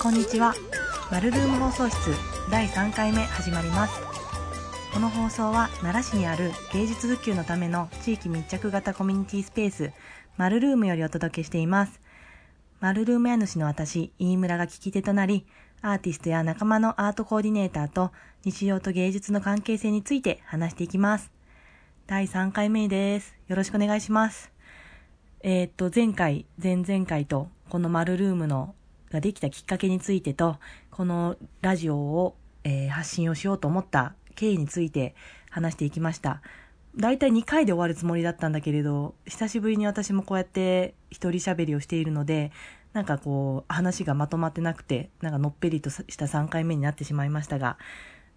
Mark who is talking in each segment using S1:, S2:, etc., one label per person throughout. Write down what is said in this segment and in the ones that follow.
S1: こんにちは。マルルーム放送室第3回目始まります。この放送は奈良市にある芸術普及のための地域密着型コミュニティスペース、マルルームよりお届けしています。マルルーム家主の私、飯村が聞き手となり、アーティストや仲間のアートコーディネーターと日常と芸術の関係性について話していきます。第3回目です。よろしくお願いします。えーっと、前回、前々回と、このマルルームのができたきっかけについてと、このラジオを、えー発信をしようと思った経緯について話していきました。だいたい2回で終わるつもりだったんだけれど、久しぶりに私もこうやって一人喋りをしているので、なんかこう、話がまとまってなくて、なんかのっぺりとした3回目になってしまいましたが、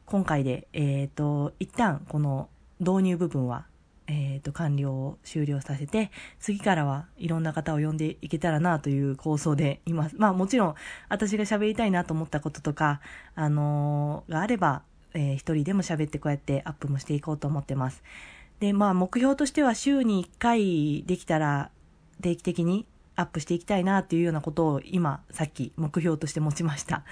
S1: 今回で、えっ、と、一旦この導入部分は、えっ、と、完了を終了させて、次からはいろんな方を呼んでいけたらなという構想でいます。まあもちろん、私が喋りたいなと思ったこととか、あのーがあれば、えー一人でも喋ってこうやってアップもしていこうと思ってます。で、まあ目標としては週に1回できたら定期的にアップしていきたいなっていうようなことを今、さっき目標として持ちました。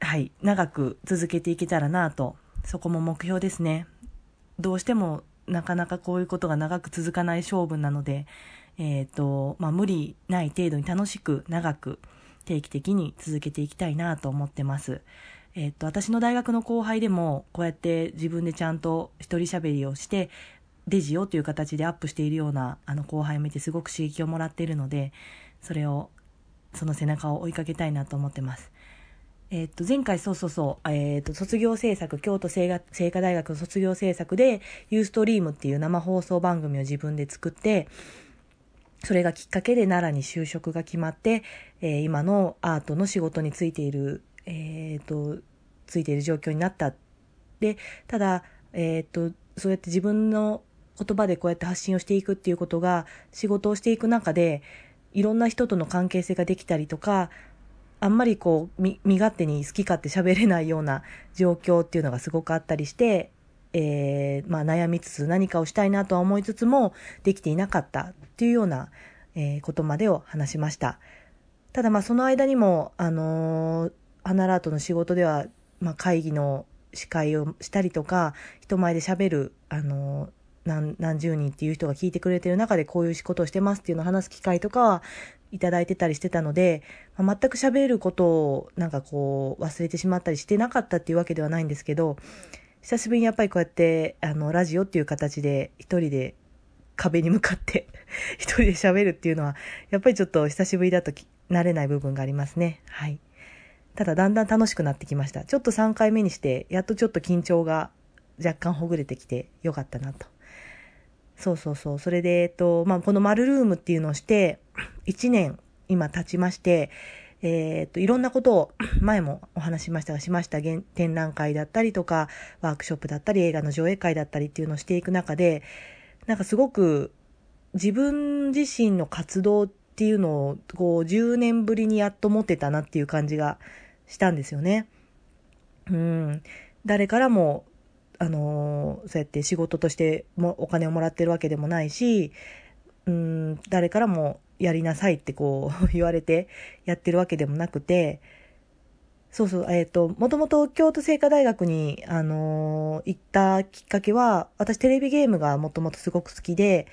S1: はい。長く続けていけたらなと、そこも目標ですね。どうしてもなかなかこういうことが長く続かない勝負なので、えっ、と、まあ、無理ない程度に楽しく長く定期的に続けていきたいなと思ってます。えっ、と、私の大学の後輩でもこうやって自分でちゃんと一人喋りをして、デジオという形でアップしているようなあの後輩を見てすごく刺激をもらっているので、それを、その背中を追いかけたいなと思ってます。えっと、前回そうそうそう、えっと、卒業制作、京都聖華聖華大学の卒業制作で、ユーストリームっていう生放送番組を自分で作って、それがきっかけで奈良に就職が決まって、えー今のアートの仕事についている、えっと、ついている状況になった。で、ただ、えっと、そうやって自分の言葉でこうやって発信をしていくっていうことが、仕事をしていく中で、いろんな人との関係性ができたりとか、あんまりこう、み身勝手に好き勝手喋れないような状況っていうのがすごくあったりして、えーまあ悩みつつ何かをしたいなとは思いつつも、できていなかったっていうような、えーことまでを話しました。ただまあその間にも、あのー、アナラートの仕事では、まあ会議の司会をしたりとか、人前で喋る、あのー何何十人っていう人が聞いてくれてる中でこういう仕事をしてますっていうのを話す機会とかはいただいてたりしてたので、まあ全く喋ることをなんかこう忘れてしまったりしてなかったっていうわけではないんですけど、久しぶりにやっぱりこうやってあのラジオっていう形で一人で壁に向かって 一人で喋るっていうのはやっぱりちょっと久しぶりだと慣れない部分がありますね。はい。ただだんだん楽しくなってきました。ちょっと3回目にしてやっとちょっと緊張が若干ほぐれてきてよかったなと。そうそうそう。それで、えっと、まあ、このマルームっていうのをして、1年今経ちまして、えーっと、いろんなことを、前もお話しましたが、しました展覧会だったりとか、ワークショップだったり、映画の上映会だったりっていうのをしていく中で、なんかすごく自分自身の活動っていうのを、こう、10年ぶりにやっと持ってたなっていう感じがしたんですよね。うん。誰からも、あのそうやって仕事としてもお金をもらってるわけでもないし、うん、誰からもやりなさいってこう 言われてやってるわけでもなくて、そうそう、えっ、と、もともと京都聖華大学に、あのー行ったきっかけは、私テレビゲームがもともとすごく好きで、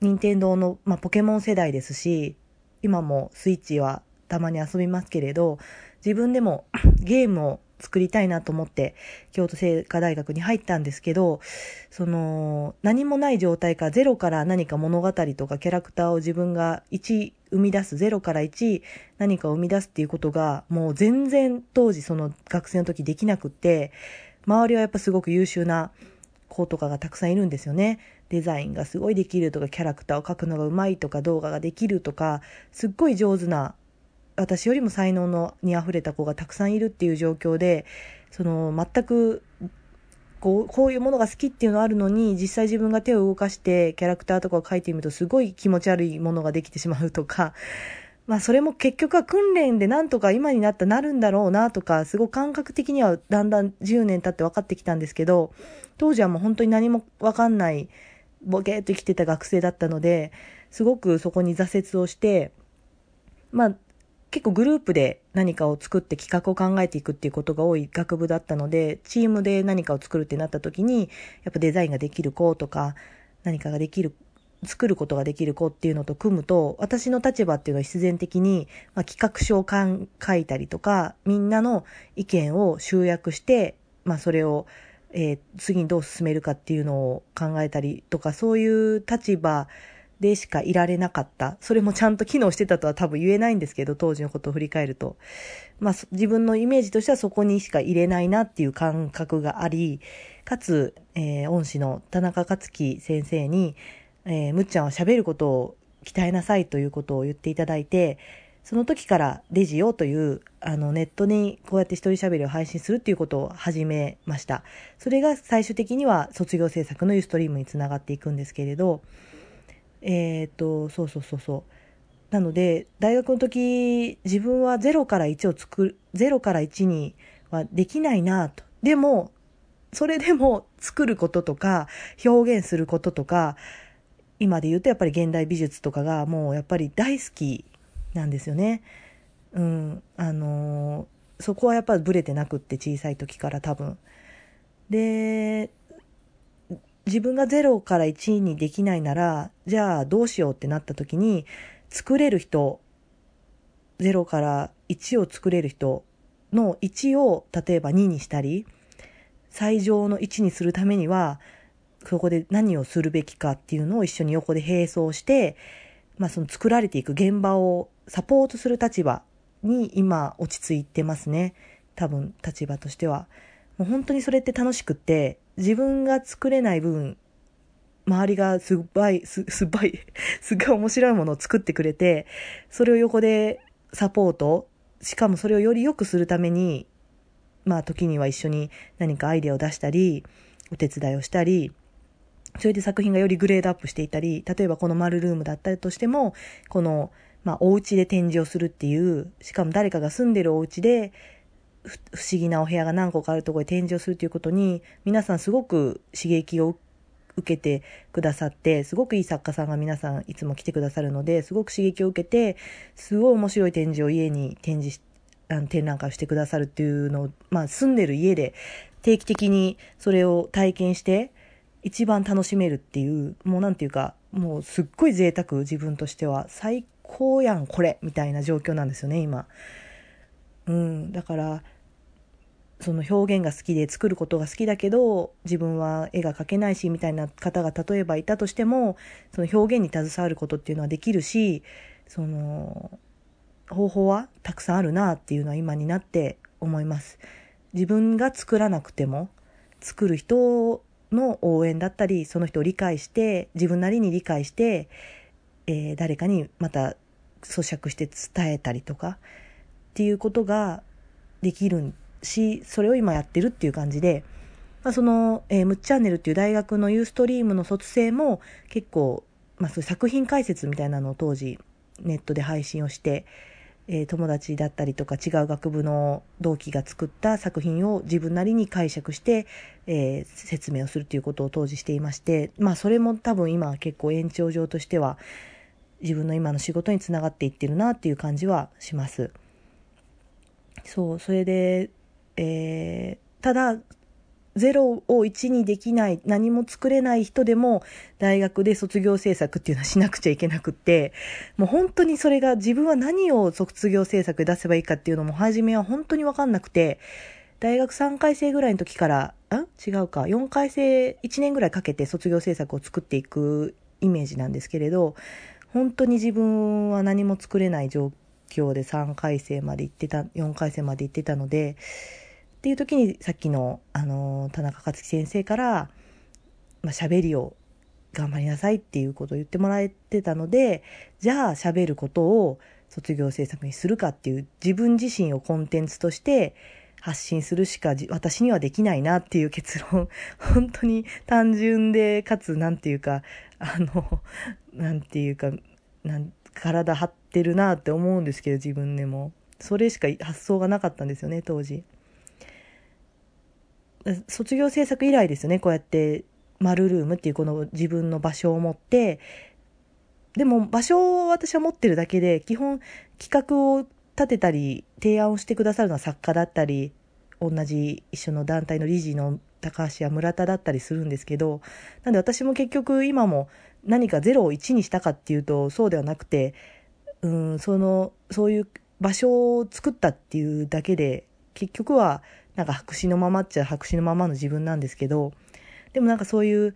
S1: 任天堂の、まあ、ポケモン世代ですし、今もスイッチはたまに遊びますけれど、自分でも ゲームを作りたいなと思って、京都聖華大学に入ったんですけど、その、何もない状態かゼロから何か物語とかキャラクターを自分が1生み出す、ゼロから1何かを生み出すっていうことが、もう全然当時その学生の時できなくって、周りはやっぱすごく優秀な子とかがたくさんいるんですよね。デザインがすごいできるとか、キャラクターを描くのがうまいとか、動画ができるとか、すっごい上手な、私よりも才能のに溢れた子がたくさんいるっていう状況で、その全くこうこういうものが好きっていうのはあるのに実際自分が手を動かしてキャラクターとかを描いてみるとすごい気持ち悪いものができてしまうとかまあそれも結局は訓練でなんとか今になったなるんだろうなとかすごい感覚的にはだんだん10年経って分かってきたんですけど当時はもう本当に何も分かんないボケーっと生きてた学生だったのですごくそこに挫折をしてまあ結構グループで何かを作って企画を考えていくっていうことが多い学部だったので、チームで何かを作るってなった時に、やっぱデザインができる子とか、何かができる、作ることができる子っていうのと組むと、私の立場っていうのは必然的に、まあ、企画書を書いたりとか、みんなの意見を集約して、まあそれを、えー、次にどう進めるかっていうのを考えたりとか、そういう立場でしかいられなかった。それもちゃんと機能してたとは多分言えないんですけど、当時のことを振り返ると。まあ、自分のイメージとしてはそこにしか入れないなっていう感覚があり、かつ、えー、恩師の田中克樹先生に、えー、むっちゃんは喋ることを鍛えなさいということを言っていただいて、その時からレジオという、あの、ネットにこうやって一人喋りを配信するっていうことを始めました。それが最終的には卒業制作のユーストリームにつながっていくんですけれど、えっ、と、そうそうそうそう。なので、大学の時、自分は0から1を作る、0から1にはできないなと。でも、それでも作ることとか、表現することとか、今で言うとやっぱり現代美術とかがもうやっぱり大好きなんですよね。うん、あのー、そこはやっぱりブレてなくって小さい時から多分。で、自分が0から1にできないなら、じゃあどうしようってなった時に、作れる人、0から1を作れる人の1を例えば2にしたり、最上の1にするためには、そこで何をするべきかっていうのを一緒に横で並走して、まあその作られていく現場をサポートする立場に今落ち着いてますね。多分立場としては。もう本当にそれって楽しくって、自分が作れない分、周りがすっばい、す、すっばい、すっごい面白いものを作ってくれて、それを横でサポート、しかもそれをより良くするために、まあ時には一緒に何かアイデアを出したり、お手伝いをしたり、それで作品がよりグレードアップしていたり、例えばこの丸ルームだったとしても、この、まあお家で展示をするっていう、しかも誰かが住んでるお家で、不思議なお部屋が何個かあるところで展示をするということに、皆さんすごく刺激を受けてくださって、すごくいい作家さんが皆さんいつも来てくださるので、すごく刺激を受けて、すごい面白い展示を家に展示し、あの展覧会をしてくださるっていうのを、まあ住んでる家で定期的にそれを体験して、一番楽しめるっていう、もうなんていうか、もうすっごい贅沢自分としては、最高やんこれみたいな状況なんですよね、今。うん、だから、その表現が好きで作ることが好きだけど自分は絵が描けないしみたいな方が例えばいたとしてもその表現に携わることっていうのはできるしその方法はたくさんあるなっていうのは今になって思います。自分が作らなくても作る人の応援だったりその人を理解して自分なりに理解して、えー、誰かにまた咀嚼して伝えたりとかっていうことができるんし、それを今やってるっていう感じで、まあ、その、えー、ムッチャンネルっていう大学のユーストリームの卒生も結構、まあ、そういう作品解説みたいなのを当時ネットで配信をして、えー、友達だったりとか違う学部の同期が作った作品を自分なりに解釈して、えー、説明をするということを当時していまして、まあそれも多分今結構延長上としては自分の今の仕事につながっていってるなっていう感じはします。そう、それでえー、ただ、0を1にできない、何も作れない人でも、大学で卒業制作っていうのはしなくちゃいけなくって、もう本当にそれが自分は何を卒業制作で出せばいいかっていうのも、初めは本当にわかんなくて、大学3回生ぐらいの時から、あ違うか、4回生、1年ぐらいかけて卒業制作を作っていくイメージなんですけれど、本当に自分は何も作れない状況で3回生まで行ってた、4回生まで行ってたので、っていう時にさっきの、あの、田中克樹先生から、まあ、喋りを頑張りなさいっていうことを言ってもらえてたので、じゃあ喋ることを卒業制作にするかっていう自分自身をコンテンツとして発信するしか私にはできないなっていう結論。本当に単純で、かつなんていうか、あの、なんていうか、なん体張ってるなって思うんですけど、自分でも。それしか発想がなかったんですよね、当時。卒業制作以来ですよね、こうやって、丸ルームっていうこの自分の場所を持って、でも場所を私は持ってるだけで、基本企画を立てたり提案をしてくださるのは作家だったり同じ一緒の団体の理事の高橋や村田だったりするんですけどなんで私も結局今も何か0を1にしたかっていうとそうではなくてうんそのそういう場所を作ったっていうだけで結局はなんか白紙のままっちゃ白紙のままの自分なんですけどでもなんかそういう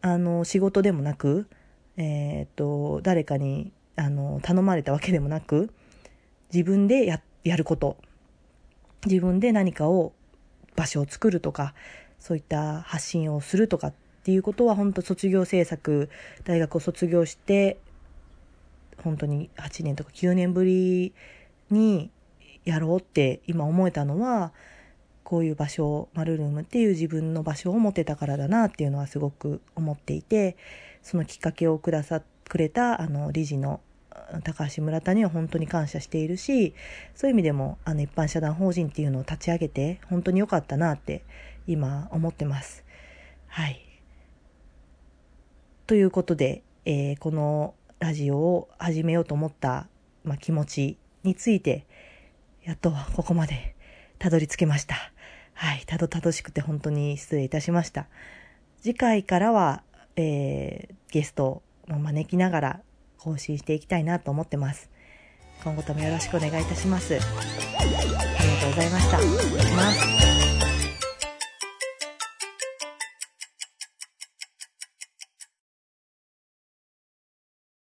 S1: あの仕事でもなく、えー、っと誰かにあの頼まれたわけでもなく自分でややること。自分で何かを場所を作るとかそういった発信をするとかっていうことは本当卒業制作大学を卒業して本当に8年とか9年ぶりにやろうって今思えたのはこういう場所マルルームっていう自分の場所を持てたからだなっていうのはすごく思っていてそのきっかけをくださくれたあの理事の高橋村田には本当に感謝しているしそういう意味でもあの一般社団法人っていうのを立ち上げて本当に良かったなって今思ってます。はい。ということで、えー、このラジオを始めようと思った、まあ、気持ちについてやっとここまでたどり着けました。はい。たどたどしくて本当に失礼いたしました。次回からは、えー、ゲストを招きながら更新していきたいなと思ってます。今後ともよろしくお願いいたします。ありがとうございました。いします。